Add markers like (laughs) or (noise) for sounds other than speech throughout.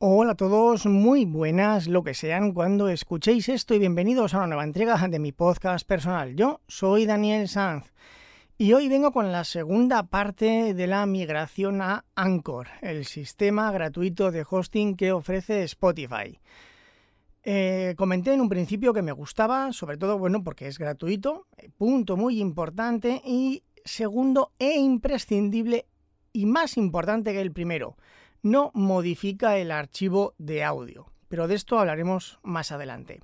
Hola a todos, muy buenas lo que sean cuando escuchéis esto y bienvenidos a una nueva entrega de mi podcast personal. Yo soy Daniel Sanz y hoy vengo con la segunda parte de la migración a Anchor, el sistema gratuito de hosting que ofrece Spotify. Eh, comenté en un principio que me gustaba, sobre todo, bueno, porque es gratuito, punto muy importante, y segundo e imprescindible y más importante que el primero no modifica el archivo de audio, pero de esto hablaremos más adelante.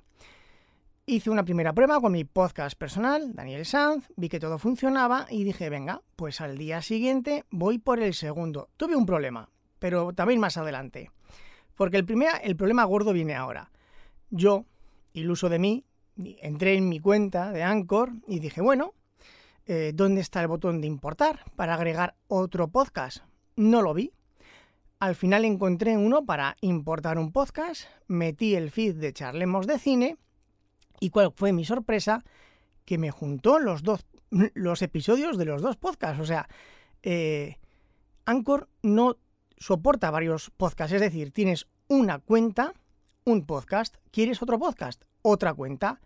Hice una primera prueba con mi podcast personal, Daniel Sanz, vi que todo funcionaba y dije, venga, pues al día siguiente voy por el segundo. Tuve un problema, pero también más adelante. Porque el, primer, el problema gordo viene ahora. Yo, iluso de mí, entré en mi cuenta de Anchor y dije, bueno, eh, ¿dónde está el botón de importar para agregar otro podcast? No lo vi. Al final encontré uno para importar un podcast, metí el feed de Charlemos de Cine y cuál fue mi sorpresa, que me juntó los dos los episodios de los dos podcasts. O sea, eh, Anchor no soporta varios podcasts, es decir, tienes una cuenta, un podcast, ¿quieres otro podcast? Otra cuenta,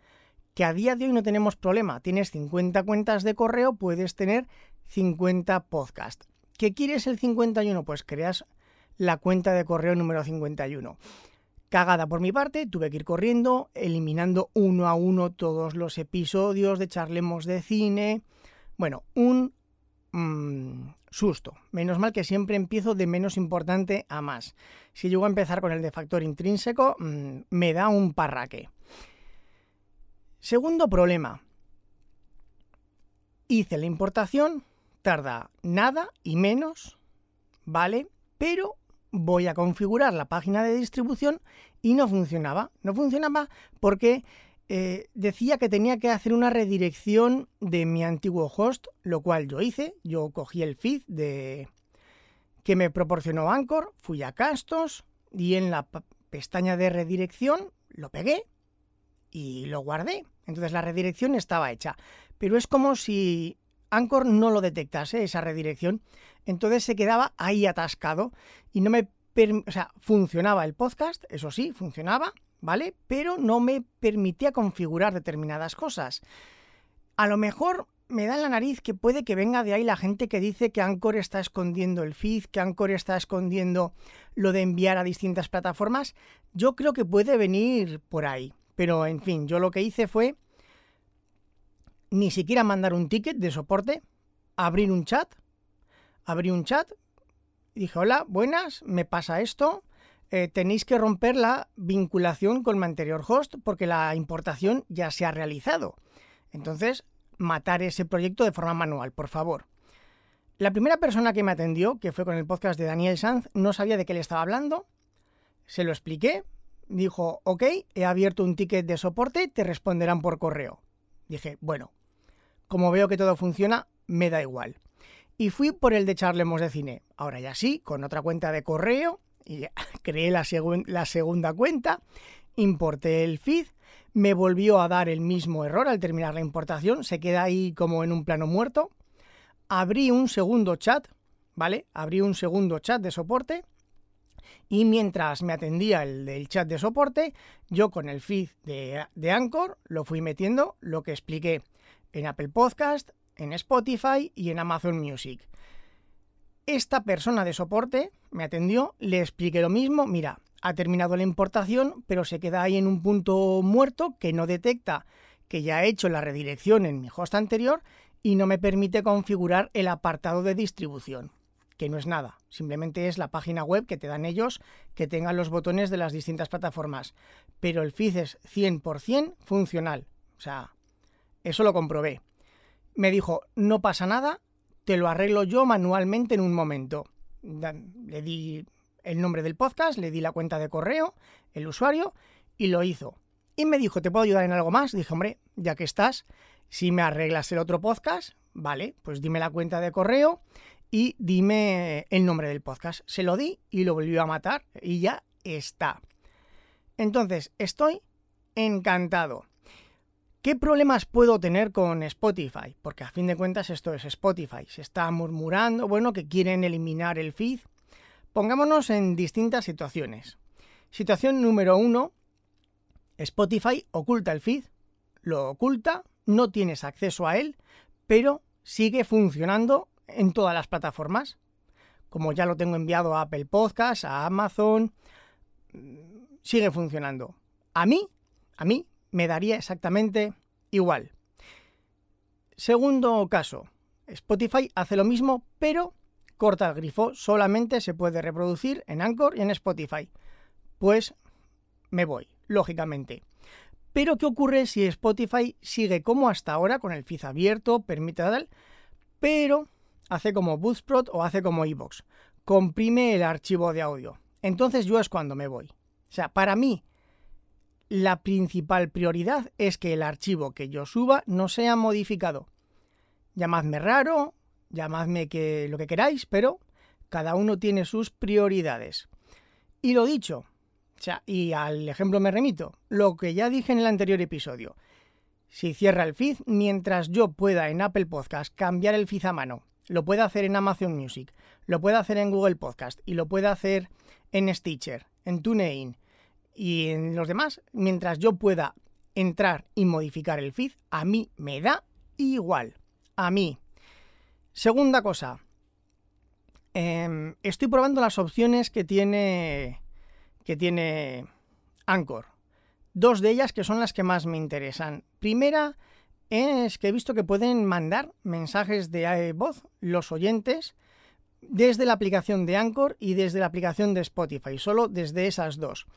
que a día de hoy no tenemos problema, tienes 50 cuentas de correo, puedes tener 50 podcasts. ¿Qué quieres el 51? Pues creas la cuenta de correo número 51. Cagada por mi parte, tuve que ir corriendo, eliminando uno a uno todos los episodios de Charlemos de Cine. Bueno, un mm, susto. Menos mal que siempre empiezo de menos importante a más. Si llego a empezar con el de factor intrínseco, mm, me da un parraque. Segundo problema. Hice la importación, tarda nada y menos, ¿vale? Pero voy a configurar la página de distribución y no funcionaba. No funcionaba porque eh, decía que tenía que hacer una redirección de mi antiguo host, lo cual yo hice. Yo cogí el feed de que me proporcionó Anchor, fui a Castos y en la pestaña de redirección lo pegué y lo guardé. Entonces la redirección estaba hecha. Pero es como si Anchor no lo detectase, esa redirección, entonces se quedaba ahí atascado y no me... O sea, funcionaba el podcast, eso sí, funcionaba, ¿vale? Pero no me permitía configurar determinadas cosas. A lo mejor me da en la nariz que puede que venga de ahí la gente que dice que Anchor está escondiendo el feed, que Anchor está escondiendo lo de enviar a distintas plataformas. Yo creo que puede venir por ahí. Pero en fin, yo lo que hice fue ni siquiera mandar un ticket de soporte, abrir un chat, abrí un chat, dije, hola, buenas, me pasa esto, eh, tenéis que romper la vinculación con mi anterior host porque la importación ya se ha realizado. Entonces, matar ese proyecto de forma manual, por favor. La primera persona que me atendió, que fue con el podcast de Daniel Sanz, no sabía de qué le estaba hablando. Se lo expliqué. Dijo, ok, he abierto un ticket de soporte, te responderán por correo. Dije, bueno, como veo que todo funciona, me da igual. Y fui por el de Charlemos de Cine. Ahora ya sí, con otra cuenta de correo, y (laughs) creé la, la segunda cuenta, importé el feed, me volvió a dar el mismo error al terminar la importación, se queda ahí como en un plano muerto. Abrí un segundo chat, ¿vale? Abrí un segundo chat de soporte y mientras me atendía el del chat de soporte, yo con el feed de, de Anchor lo fui metiendo, lo que expliqué en Apple Podcast, en Spotify y en Amazon Music. Esta persona de soporte me atendió, le expliqué lo mismo, mira, ha terminado la importación, pero se queda ahí en un punto muerto que no detecta que ya he hecho la redirección en mi host anterior y no me permite configurar el apartado de distribución, que no es nada, simplemente es la página web que te dan ellos que tengan los botones de las distintas plataformas, pero el feed es 100% funcional, o sea, eso lo comprobé. Me dijo, no pasa nada, te lo arreglo yo manualmente en un momento. Le di el nombre del podcast, le di la cuenta de correo, el usuario, y lo hizo. Y me dijo, ¿te puedo ayudar en algo más? Dije, hombre, ya que estás, si me arreglas el otro podcast, vale, pues dime la cuenta de correo y dime el nombre del podcast. Se lo di y lo volvió a matar y ya está. Entonces, estoy encantado. ¿Qué problemas puedo tener con Spotify? Porque a fin de cuentas esto es Spotify. Se está murmurando, bueno, que quieren eliminar el feed. Pongámonos en distintas situaciones. Situación número uno, Spotify oculta el feed, lo oculta, no tienes acceso a él, pero sigue funcionando en todas las plataformas. Como ya lo tengo enviado a Apple Podcasts, a Amazon, sigue funcionando. A mí, a mí me daría exactamente igual. Segundo caso, Spotify hace lo mismo, pero corta el grifo, solamente se puede reproducir en Anchor y en Spotify. Pues me voy, lógicamente. Pero ¿qué ocurre si Spotify sigue como hasta ahora, con el feed abierto, permite tal, pero hace como Buzzsprout o hace como Evox? Comprime el archivo de audio. Entonces yo es cuando me voy. O sea, para mí, la principal prioridad es que el archivo que yo suba no sea modificado. Llamadme raro, llamadme que lo que queráis, pero cada uno tiene sus prioridades. Y lo dicho, y al ejemplo me remito, lo que ya dije en el anterior episodio. Si cierra el feed, mientras yo pueda en Apple Podcast cambiar el feed a mano, lo pueda hacer en Amazon Music, lo pueda hacer en Google Podcast y lo pueda hacer en Stitcher, en TuneIn y en los demás, mientras yo pueda entrar y modificar el feed, a mí me da igual. A mí. Segunda cosa. Em, estoy probando las opciones que tiene, que tiene Anchor. Dos de ellas que son las que más me interesan. Primera es que he visto que pueden mandar mensajes de voz los oyentes desde la aplicación de Anchor y desde la aplicación de Spotify, solo desde esas dos.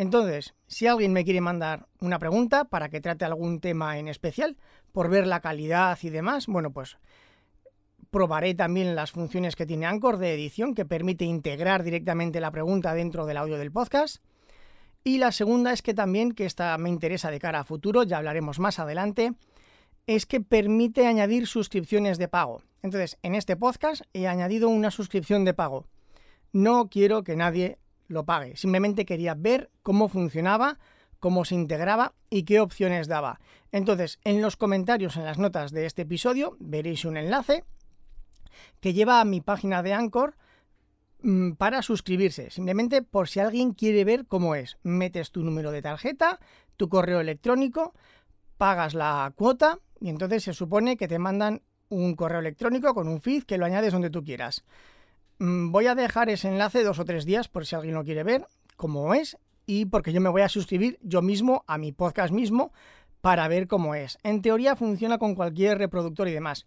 Entonces, si alguien me quiere mandar una pregunta para que trate algún tema en especial, por ver la calidad y demás, bueno, pues probaré también las funciones que tiene Anchor de edición que permite integrar directamente la pregunta dentro del audio del podcast. Y la segunda es que también, que esta me interesa de cara a futuro, ya hablaremos más adelante, es que permite añadir suscripciones de pago. Entonces, en este podcast he añadido una suscripción de pago. No quiero que nadie lo pague, simplemente quería ver cómo funcionaba, cómo se integraba y qué opciones daba. Entonces, en los comentarios, en las notas de este episodio, veréis un enlace que lleva a mi página de Anchor mm, para suscribirse, simplemente por si alguien quiere ver cómo es. Metes tu número de tarjeta, tu correo electrónico, pagas la cuota y entonces se supone que te mandan un correo electrónico con un feed que lo añades donde tú quieras. Mm, voy a dejar ese enlace dos o tres días por si alguien lo quiere ver, cómo es, y porque yo me voy a suscribir yo mismo a mi podcast mismo para ver cómo es. En teoría funciona con cualquier reproductor y demás.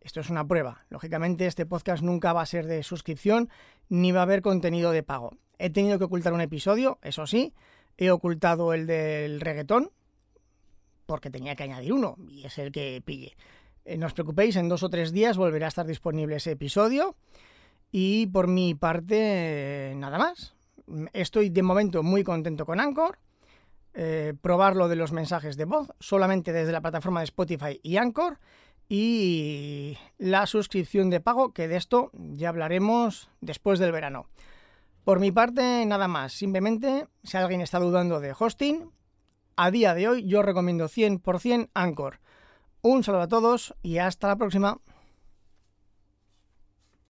Esto es una prueba. Lógicamente este podcast nunca va a ser de suscripción ni va a haber contenido de pago. He tenido que ocultar un episodio, eso sí. He ocultado el del reggaetón porque tenía que añadir uno y es el que pille. Eh, no os preocupéis, en dos o tres días volverá a estar disponible ese episodio. Y por mi parte, nada más. Estoy de momento muy contento con Anchor. Eh, probar lo de los mensajes de voz solamente desde la plataforma de Spotify y Anchor y la suscripción de pago, que de esto ya hablaremos después del verano. Por mi parte, nada más. Simplemente, si alguien está dudando de hosting, a día de hoy yo recomiendo 100% Anchor. Un saludo a todos y hasta la próxima.